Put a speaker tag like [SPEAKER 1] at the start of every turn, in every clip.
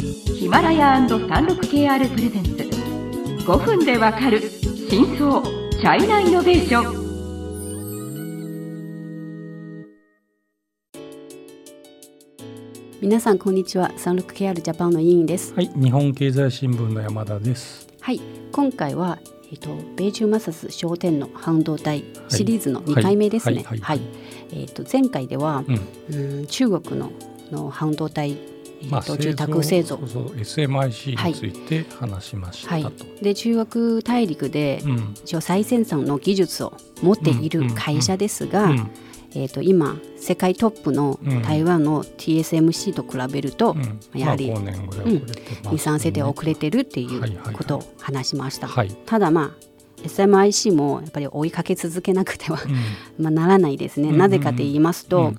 [SPEAKER 1] ヒマラヤ &36KR プレゼンツ。5分でわかる真相チャイナイノベーション。
[SPEAKER 2] 皆さんこんにちは。36KR ジャパンの委員です。
[SPEAKER 3] はい、日本経済新聞の山田です。
[SPEAKER 2] はい今回はえっと米中摩擦商店の半導体シリーズの2回目ですね。
[SPEAKER 3] はいはい。はい。
[SPEAKER 2] えっと前回では
[SPEAKER 3] うん、
[SPEAKER 2] うん中国のの半導体
[SPEAKER 3] まあ
[SPEAKER 2] と住宅製造。
[SPEAKER 3] そうそう SMIC について話しましたと。
[SPEAKER 2] で中国大陸で
[SPEAKER 3] うん、
[SPEAKER 2] 一応最先端の技術を持っている会社ですが、
[SPEAKER 3] うん。
[SPEAKER 2] えっと今世界トップの
[SPEAKER 3] うん。
[SPEAKER 2] 台湾の TSMC と比べると、
[SPEAKER 3] うん。
[SPEAKER 2] やはり
[SPEAKER 3] まあ、5年ぐらい遅れてます、ね。
[SPEAKER 2] 23世で遅れてるってい
[SPEAKER 3] はいはいはい。
[SPEAKER 2] うことを話しました。
[SPEAKER 3] はい、
[SPEAKER 2] ただまあ SMIC もやっぱり追いかけ続けなくては
[SPEAKER 3] うん。
[SPEAKER 2] まあならないですね。
[SPEAKER 3] うんうん。
[SPEAKER 2] なぜかと言いますと、
[SPEAKER 3] うん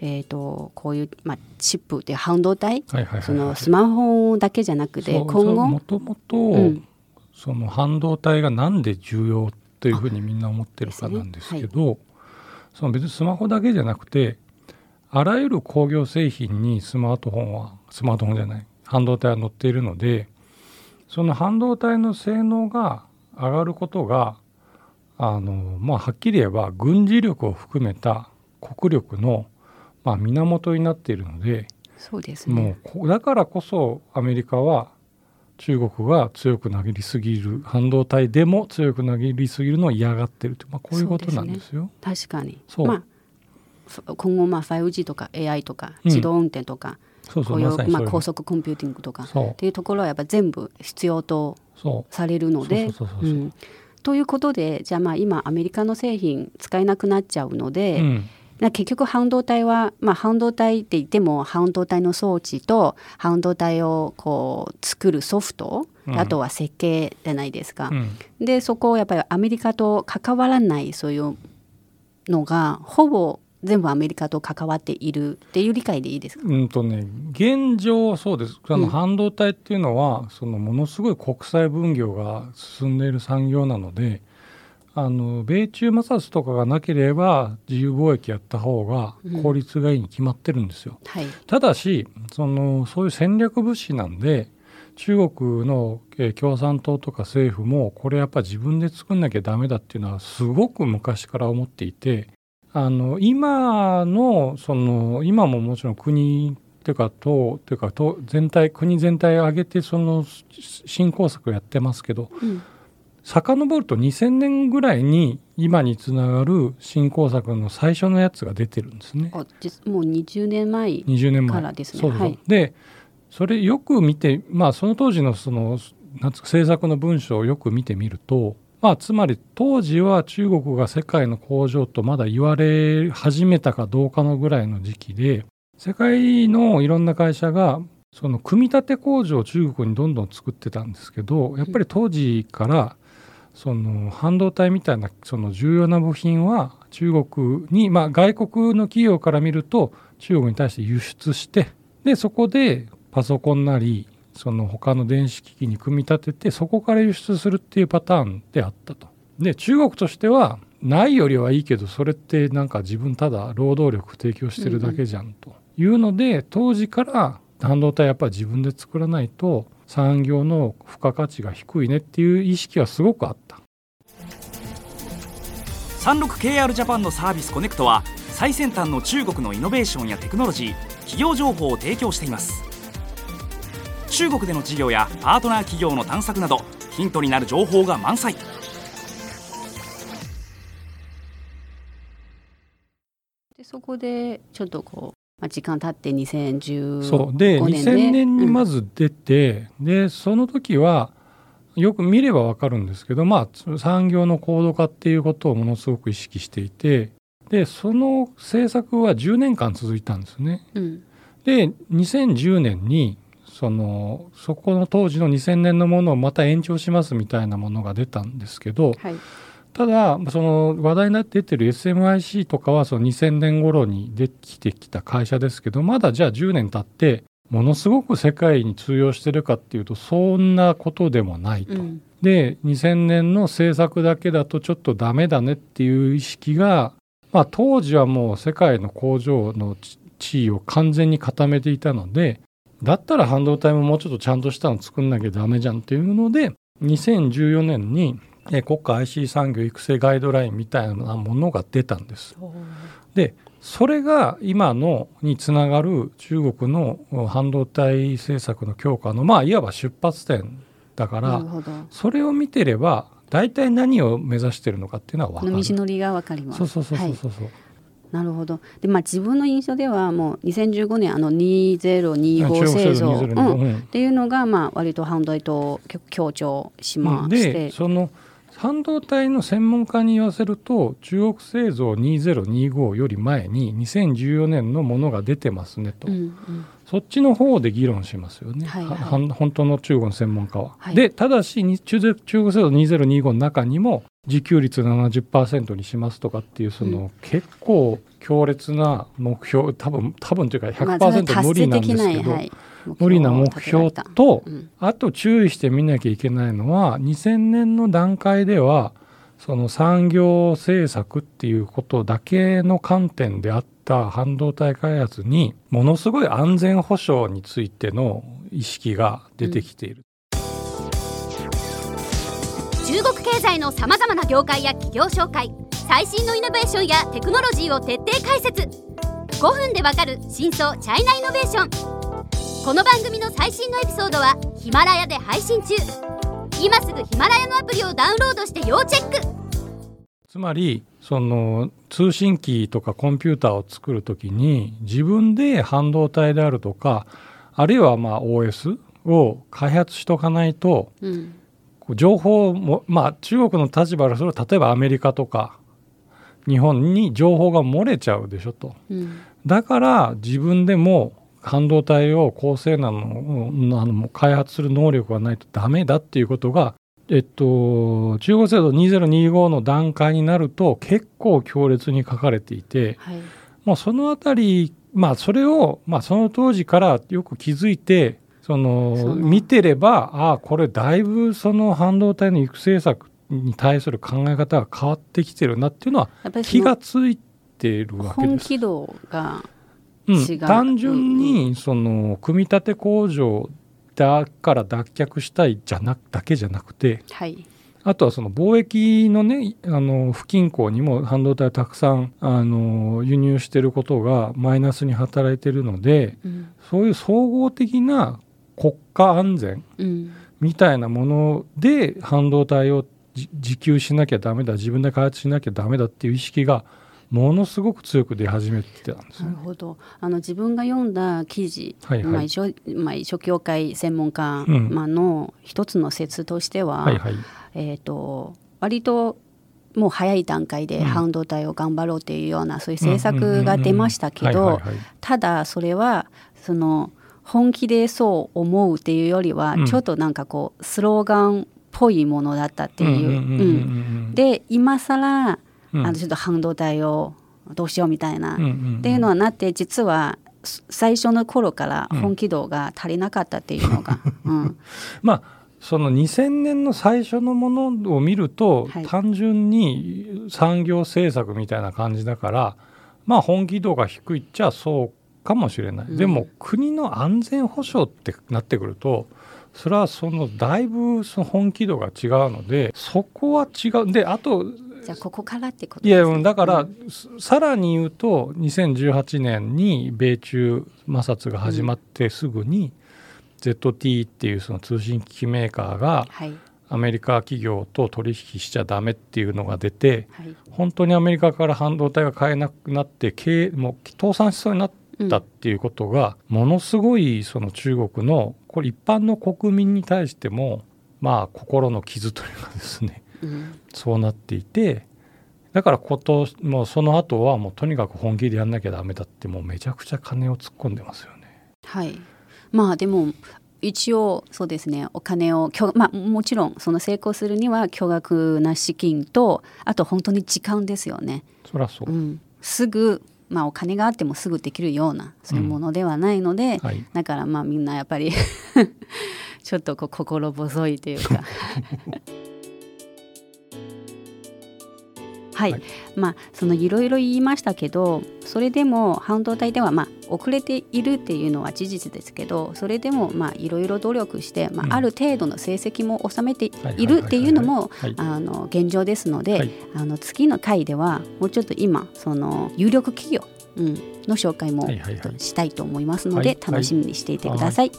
[SPEAKER 2] えー、とこういう、まあ、チップっていう半導体？
[SPEAKER 3] はいはいはいはい。
[SPEAKER 2] そのスマホだけじゃなくて今後？
[SPEAKER 3] もともと
[SPEAKER 2] うん。
[SPEAKER 3] その半導体がなんで重要というふうにみんな思ってるかなんですけどその別にスマホだけじゃなくてあらゆる工業製品にスマートフォンはスマートフォンじゃない半導体は載っているのでその半導体の性能が上がることがあのまあはっきり言えば軍事力を含めた国力のまあ源になっているので
[SPEAKER 2] そうです
[SPEAKER 3] もうだからこそアメリカは中国が強く投げりすぎる半導体でも強く投げりすぎるのを嫌がってるとまあ、こういうことなんですよ。
[SPEAKER 2] 確かに。
[SPEAKER 3] そう。
[SPEAKER 2] まあそ今後まあ 5G とか AI とか
[SPEAKER 3] うん。
[SPEAKER 2] 自動運転とか、
[SPEAKER 3] そうそ
[SPEAKER 2] こういうまあ高速コンピューティングとかっていうところはやっぱ全部必要と
[SPEAKER 3] そ
[SPEAKER 2] されるのでということでじゃあまあ今アメリカの製品使えなくなっちゃうの
[SPEAKER 3] う、
[SPEAKER 2] で、
[SPEAKER 3] うん。
[SPEAKER 2] な結局半導体は、まあ、半導体って言っても半導体の装置と半導体をこう作るソフト、
[SPEAKER 3] うん。
[SPEAKER 2] あとは設計じゃないですか。
[SPEAKER 3] うん。
[SPEAKER 2] でそこをやっぱりアメリカと関わらないそういうのがほぼ全部アメリカと関わっているっていう理解でいいですか、
[SPEAKER 3] うんとね現状そうです。あ
[SPEAKER 2] うん。
[SPEAKER 3] の半導体っていうのは、そのものすごい国際分業が進んでいる産業なのであの米中摩擦とかがなければ自由貿易やった方が効率がいいに決まってるんですよ。
[SPEAKER 2] はい、
[SPEAKER 3] ただしそのそういう戦略物資なんで中国のえー共産党とか政府もこれやっぱ自分で作んなきゃダメだっていうのはすごく昔から思っていてあの今のその今ももちろん国っていうか党っていうか党全体国全体を挙げてその振興策をやってますけど
[SPEAKER 2] うん
[SPEAKER 3] 遡ると2000年ぐらいに今につながる振興策の最初のやつが出てるんですね。
[SPEAKER 2] あ実もう20年前
[SPEAKER 3] 20年前。
[SPEAKER 2] からですね。
[SPEAKER 3] そうそう
[SPEAKER 2] はい。
[SPEAKER 3] でそれよく見てまあその当時のそのなんつ政策の文章をよく見てみるとまあつまり当時は中国が世界の工場とまだ言われ始めたかどうかのぐらいの時期で世界のいろんな会社がその組み立て工場を中国にどんどん作ってたんですけどやっぱり当時からその半導体みたいなその重要な部品は中国に、まあ、外国の企業から見ると中国に対して輸出してでそこでパソコンなりその他の電子機器に組み立ててそこから輸出するっていうパターンであったと。で中国としてはないよりはいいけどそれってなんか自分ただ労働力提供してるだけじゃんというので当時から半導体やっぱり自分で作らないと産業の付加価値が低いねっていう意識はすごくあった。
[SPEAKER 4] 36KR ジャパンのサービスコネクトは最先端の中国のイノベーションやテクノロジー企業情報を提供しています中国での事業やパートナー企業の探索などヒントになる情報が満載
[SPEAKER 2] でそこでちょっとこう、まあ、時間経って2015年
[SPEAKER 3] そう。で2000年にま
[SPEAKER 2] ず、
[SPEAKER 3] ず出て、でその時はよく見ればわかるんですけどまあ産業の高度化っていうことをものすごく意識していてでその政策は10年間続いたんですね。
[SPEAKER 2] うん。
[SPEAKER 3] で2010年にそのそこの当時の2000年のものをまた延長しますみたいなものが出たんですけど
[SPEAKER 2] はい
[SPEAKER 3] ただその話題になって出てる SMIC とかはその2000年頃にできてきた会社ですけどまだじゃあ10年経ってものすごく世界に通用してるかっていうとそんなことでもないと。
[SPEAKER 2] うん
[SPEAKER 3] で2000年の政策だけだとちょっとダメだねっていう意識が、まあ、当時はもう世界の工場の地地位を完全に固めていたのでだったら半導体ももうちょっとちゃんとしたの作んなきゃダメじゃんっていうので2014年にえ国家 IC 産業育成ガイドラインみたいなものが出たんです。でそれが今のにつながる中国の半導体政策の強化のまあいわば出発点だからそれを見てれば大体何を目指してるのかっていうのは分かる。
[SPEAKER 2] 道のりが分かります。
[SPEAKER 3] そうそうそうそうそう、はい。
[SPEAKER 2] なるほど。で、まあ、自分の印象ではもう2015年あの2025製造、うん、っていうのがまあ割と半導体と強調しま
[SPEAKER 3] して、でその半導体の専門家に言わせると中国製造2025より前に2014年のものが出てますねと、うんうん、そっちの方で議論しますよね、はいはい、本当の中国の専門家は。はい、でただし中中国製造2025の中にも自給率70%にしますとかっていうその、うん、結構強烈な目標多分多分というか100%無理なんですけど。はい無理な目標と、うん、あと注意して見なきゃいけないのは2000年の段階ではその産業政策っていうことだけの観点であった半導体開発にものすごい安全保障についての意識が出てきている。
[SPEAKER 5] うん、中国経済のさまざまな業界や企業紹介最新のイノベーションやテクノロジーを徹底解説。5分でわかる真相チャイナイノベーションこの番組の最新のエピソードはヒマラヤで配信中。今すぐヒマラヤのアプリをダウンロードして要チェック。
[SPEAKER 3] つまりその通信機とかコンピューターを作る時に自分で半導体であるとかあるいはまあ OS を開発しとかないと、うん、情報もまあ中国の立場からすると例えばアメリカとか日本に情報が漏れちゃうでしょと、うん、だから自分でも半導体を高性能のあの開発する能力がないとダメだっていうことが、えっと、中国制度2025の段階になると結構強烈に書かれていて、はい、もうそのあたり、まあ、それを、まあ、その当時からよく気づいてその見てればああこれだいぶその半導体の育成策に対する考え方が変わってきてるなっていうのは気がついてるわけです。本
[SPEAKER 2] 気度が
[SPEAKER 3] うん、単純にその組み立て工場だから脱却したいじゃなだけじゃなくて、はい、あとはその貿易のねあの不均衡にも半導体をたくさんあの輸入してることがマイナスに働いてるので、うん、そういう総合的な国家安全みたいなもので半導体を自給しなきゃダメだ自分で開発しなきゃダメだっていう意識がものすごく強く出始めてたんです、
[SPEAKER 2] ね、なるほど。あの自分が読んだ記事、はいはい、まあ、一緒まあ、一緒協会専門家、うん、まあの一つの説としては、はいはい、えーと、割ともう早い段階で半導体を頑張ろうっていうような、うん、そういう政策が出ましたけどただそれはその本気でそう思うっていうよりは、ちょっとなんかこうスローガンっぽいものだったっていう。で今更あのちょっと半導体をどうしようみたいな、っていうのはなって実は最初の頃から本気度が足りなかったっていうのが。うん、
[SPEAKER 3] まあその2000年の最初のものを見ると、はい、単純に産業政策みたいな感じだからまあ本気度が低いっちゃそうかもしれない、うん、でも国の安全保障ってなってくるとそれはそのだいぶその本気度が違うのでそこは違う。であと
[SPEAKER 2] じゃあここからってこと
[SPEAKER 3] いやだから、うん、さらに言うと2018年に米中摩擦が始まってすぐに、うん、ZT っていうその通信機器メーカーが、はい、アメリカ企業と取引しちゃダメっていうのが出て、はい、本当にアメリカから半導体が買えなくなって経もう倒産しそうになったっていうことが、うん、ものすごいその中国のこれ一般の国民に対してもまあ心の傷というかですねそうなっていてだから今年もうその後はもうとにかく本気でやんなきゃダメだってもうめちゃくちゃ金を突っ込んでますよね。
[SPEAKER 2] はい。まあでも一応そうですねお金をまあ、もちろんその成功するには巨額な資金とあと本当に時間ですよね。
[SPEAKER 3] そそう、う
[SPEAKER 2] ん、すぐまあ、お金があってもすぐできるようなそういうものではないので、うん。はい、だからまあみんなやっぱり ちょっとこう心細いというか はい、はい、まあそのいろいろ言いましたけどそれでも半導体ではまあ遅れているっていうのは事実ですけどそれでもまあいろいろ努力して、まあ、ある程度の成績も収めているっていうのもあの現状ですので、はい、あの次の回ではもうちょっと今その有力企業、うん、の紹介もしたいと思いますので、楽しみにしていてください。